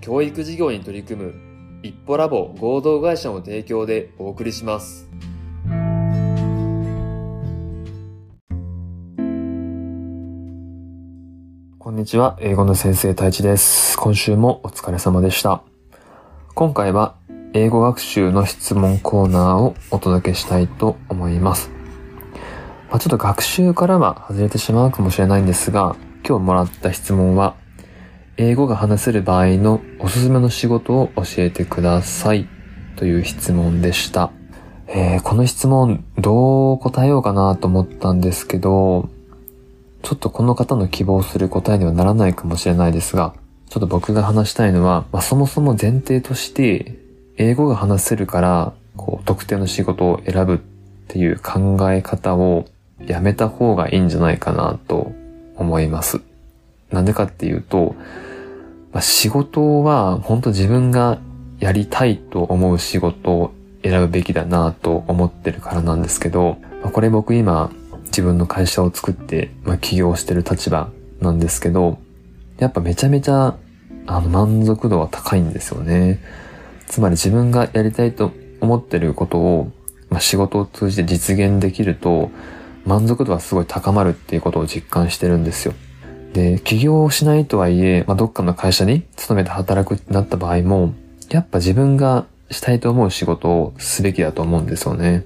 教育事業に取り組む一歩ラボ合同会社の提供でお送りします。こんにちは、英語の先生太一です。今週もお疲れ様でした。今回は英語学習の質問コーナーをお届けしたいと思います。まあ、ちょっと学習からは外れてしまうかもしれないんですが、今日もらった質問は英語が話せる場合のおすすめの仕事を教えてくださいという質問でした。えー、この質問どう答えようかなと思ったんですけど、ちょっとこの方の希望する答えにはならないかもしれないですが、ちょっと僕が話したいのは、まあ、そもそも前提として、英語が話せるから、こう、特定の仕事を選ぶっていう考え方をやめた方がいいんじゃないかなと思います。なんでかっていうと、まあ、仕事は本当自分がやりたいと思う仕事を選ぶべきだなと思ってるからなんですけど、まあ、これ僕今自分の会社を作って、まあ、起業してる立場なんですけど、やっぱめちゃめちゃあの満足度は高いんですよね。つまり自分がやりたいと思ってることを、まあ、仕事を通じて実現できると満足度はすごい高まるっていうことを実感してるんですよ。で、起業をしないとはいえ、まあ、どっかの会社に勤めて働くってなった場合も、やっぱ自分がしたいと思う仕事をすべきだと思うんですよね。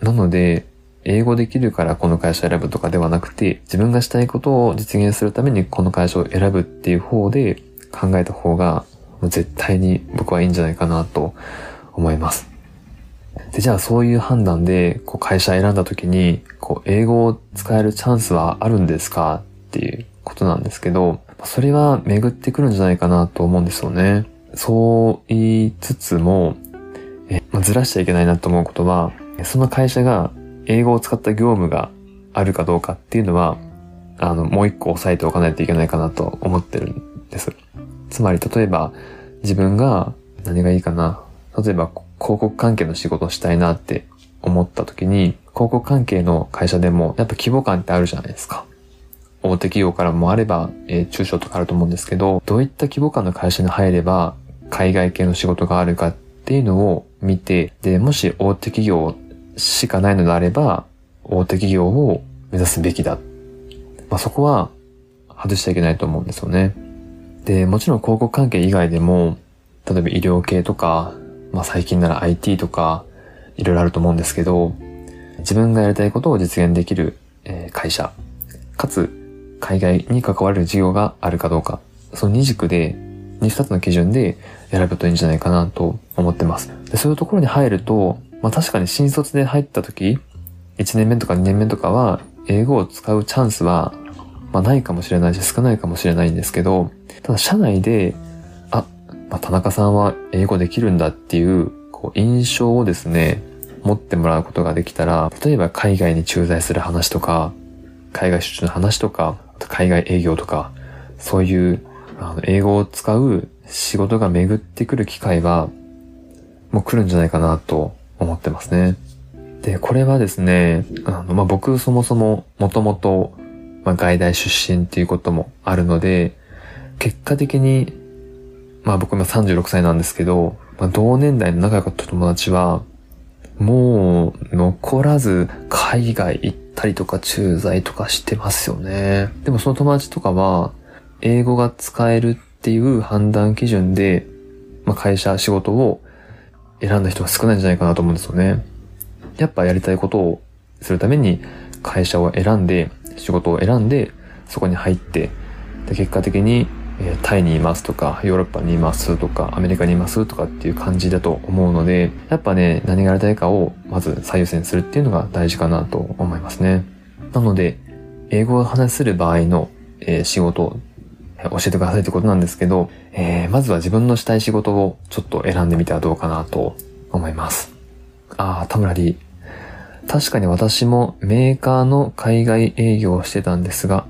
なので、英語できるからこの会社選ぶとかではなくて、自分がしたいことを実現するためにこの会社を選ぶっていう方で考えた方が、絶対に僕はいいんじゃないかなと思います。で、じゃあそういう判断で、こう会社選んだ時に、こう英語を使えるチャンスはあるんですか？っていうことなんですけど、それは巡ってくるんじゃないかなと思うんですよね。そう言いつつも、えまあ、ずらしちゃいけないなと思うことは、その会社が英語を使った業務があるかどうかっていうのは、あの、もう一個押さえておかないといけないかなと思ってるんです。つまり、例えば、自分が何がいいかな。例えば、広告関係の仕事をしたいなって思った時に、広告関係の会社でもやっぱ規模感ってあるじゃないですか。大手企業からもあれば、えー、中小とかあると思うんですけど、どういった規模感の会社に入れば、海外系の仕事があるかっていうのを見て、で、もし大手企業しかないのであれば、大手企業を目指すべきだ。まあ、そこは外しちゃいけないと思うんですよね。で、もちろん広告関係以外でも、例えば医療系とか、まあ最近なら IT とか、いろいろあると思うんですけど、自分がやりたいことを実現できる会社、かつ海外に関わる事業があるかどうか、その二軸で、二つの基準で選ぶといいんじゃないかなと思ってます。でそういうところに入ると、まあ確かに新卒で入った時、1年目とか2年目とかは、英語を使うチャンスは、まあないかもしれないし少ないかもしれないんですけど、ただ社内で、あ、まあ、田中さんは英語できるんだっていう、こう印象をですね、持ってもらうことができたら、例えば海外に駐在する話とか、海外出張の話とか、海外営業とか、そういうあの英語を使う仕事が巡ってくる機会は、もう来るんじゃないかなと思ってますね。で、これはですね、あの、まあ、僕そもそももともと、ま、外大出身っていうこともあるので、結果的に、まあ僕今36歳なんですけど、まあ、同年代の仲良かった友達は、もう残らず海外行ったりとか駐在とかしてますよね。でもその友達とかは、英語が使えるっていう判断基準で、まあ、会社、仕事を選んだ人が少ないんじゃないかなと思うんですよね。やっぱやりたいことをするために会社を選んで、仕事を選んで、そこに入って、で結果的にえタイにいますとか、ヨーロッパにいますとか、アメリカにいますとかっていう感じだと思うので、やっぱね、何がやりたいかをまず最優先するっていうのが大事かなと思いますね。なので、英語を話せる場合の、えー、仕事、教えてくださいってことなんですけど、えー、まずは自分のしたい仕事をちょっと選んでみてはどうかなと思います。ああ、田村 D。確かに私もメーカーの海外営業をしてたんですが、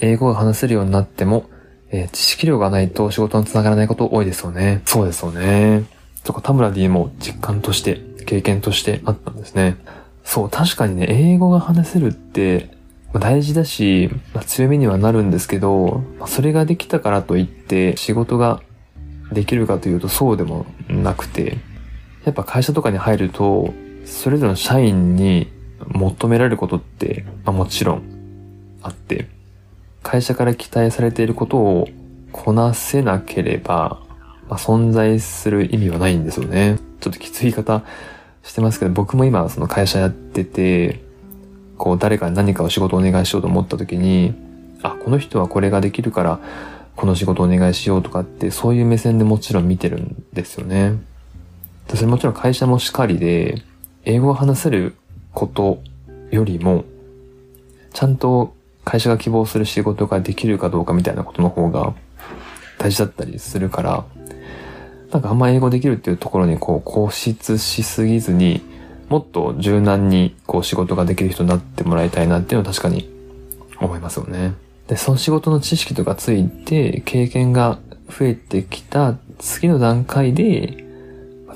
英語が話せるようになっても、えー、知識量がないと仕事につながらないこと多いですよね。そうですよね。そこ田村 D も実感として、経験としてあったんですね。そう、確かにね、英語が話せるってま大事だし、まあ、強みにはなるんですけど、まあ、それができたからといって仕事ができるかというとそうでもなくて、やっぱ会社とかに入ると、それぞれの社員に求められることって、まあ、もちろんあって、会社から期待されていることをこなせなければ、まあ、存在する意味はないんですよね。ちょっときつい言い方してますけど、僕も今その会社やってて、こう誰かに何かを仕事をお願いしようと思った時に、あ、この人はこれができるから、この仕事をお願いしようとかって、そういう目線でもちろん見てるんですよね。それもちろん会社もしかりで、英語を話せることよりも、ちゃんと会社が希望する仕事ができるかどうかみたいなことの方が大事だったりするから、なんかあんま英語できるっていうところにこう固執しすぎずに、もっと柔軟にこう仕事ができる人になってもらいたいなっていうのは確かに思いますよね。で、その仕事の知識とかついて経験が増えてきた次の段階で、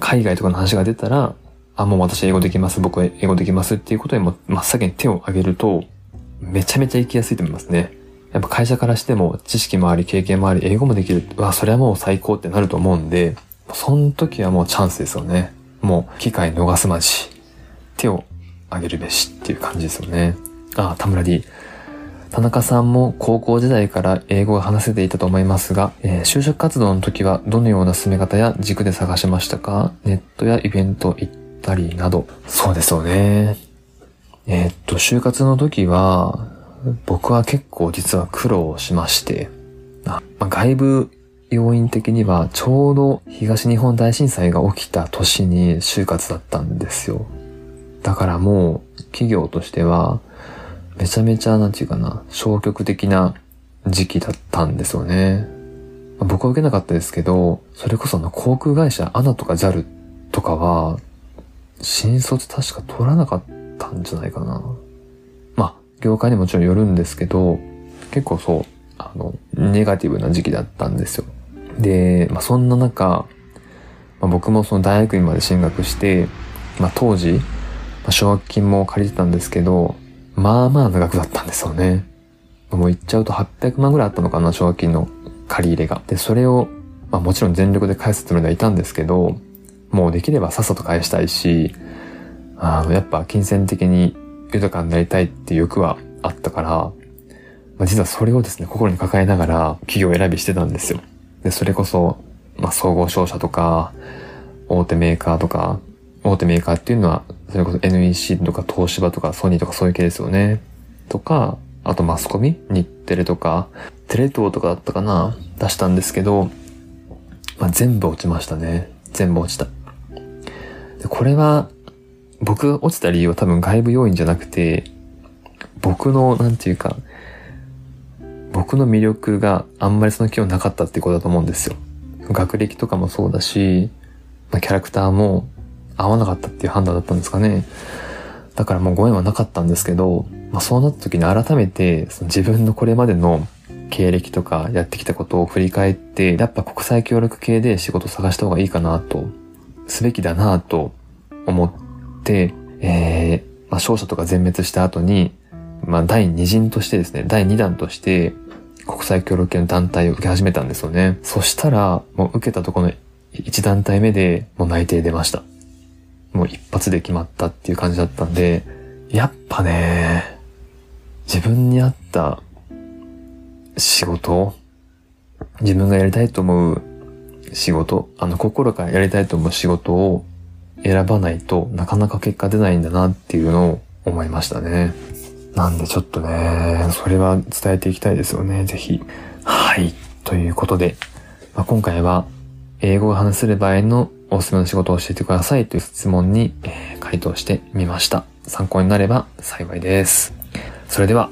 海外とかの話が出たら、あ、もう私英語できます、僕は英語できますっていうことにも真っ先に手を挙げると、めちゃめちゃ行きやすいと思いますね。やっぱ会社からしても知識もあり、経験もあり、英語もできる。うわ、それはもう最高ってなると思うんで、その時はもうチャンスですよね。もう機会逃すまじ。手を挙げるべしっていう感じですよね。あ、田村 D。田中さんも高校時代から英語が話せていたと思いますが、えー、就職活動の時はどのような進め方や軸で探しましたか？ネットやイベント行ったりなど。そうですよね。えー、っと、就活の時は、僕は結構実は苦労しまして、まあ、外部要因的にはちょうど東日本大震災が起きた年に就活だったんですよ。だからもう企業としてはめちゃめちゃなんていうかな、消極的な時期だったんですよね。まあ、僕は受けなかったですけど、それこその航空会社、アナとか JAL とかは、新卒確か取らなかったたんじゃないかな。まあ、業界にもちろんよるんですけど、結構そう、あの、ネガティブな時期だったんですよ。で、まあそんな中、まあ、僕もその大学院まで進学して、まあ当時、まあ、奨学金も借りてたんですけど、まあまあ長くだったんですよね。もう言っちゃうと800万ぐらいあったのかな、奨学金の借り入れが。で、それを、まあもちろん全力で返すつもりではいたんですけど、もうできればさっさと返したいし、あの、やっぱ金銭的に豊かになりたいっていう欲はあったから、まあ、実はそれをですね、心に抱えながら企業選びしてたんですよ。で、それこそ、まあ、総合商社とか、大手メーカーとか、大手メーカーっていうのは、それこそ NEC とか東芝とかソニーとかそういう系ですよね。とか、あとマスコミ日テレとか、テレ東とかだったかな出したんですけど、まあ、全部落ちましたね。全部落ちた。でこれは、僕が落ちた理由は多分外部要因じゃなくて、僕の、なんていうか、僕の魅力があんまりその気はなかったってことだと思うんですよ。学歴とかもそうだし、ま、キャラクターも合わなかったっていう判断だったんですかね。だからもうご縁はなかったんですけど、まあ、そうなった時に改めてその自分のこれまでの経歴とかやってきたことを振り返って、やっぱ国際協力系で仕事探した方がいいかなと、すべきだなと思っ、えー、まあ、商社とか全滅した後に、まあ、第二陣としてですね、第二弾として、国際協力系の団体を受け始めたんですよね。そしたら、もう受けたところの1団体目でもう内定出ました。もう一発で決まったっていう感じだったんで、やっぱね、自分に合った仕事、自分がやりたいと思う仕事、あの心からやりたいと思う仕事を選ばないとなかなか結果出ないんだなっていうのを思いましたね。なんでちょっとね、それは伝えていきたいですよね、ぜひ。はい。ということで、まあ、今回は、英語が話せる場合のおすすめの仕事を教えてくださいという質問に、回答してみました。参考になれば幸いです。それでは、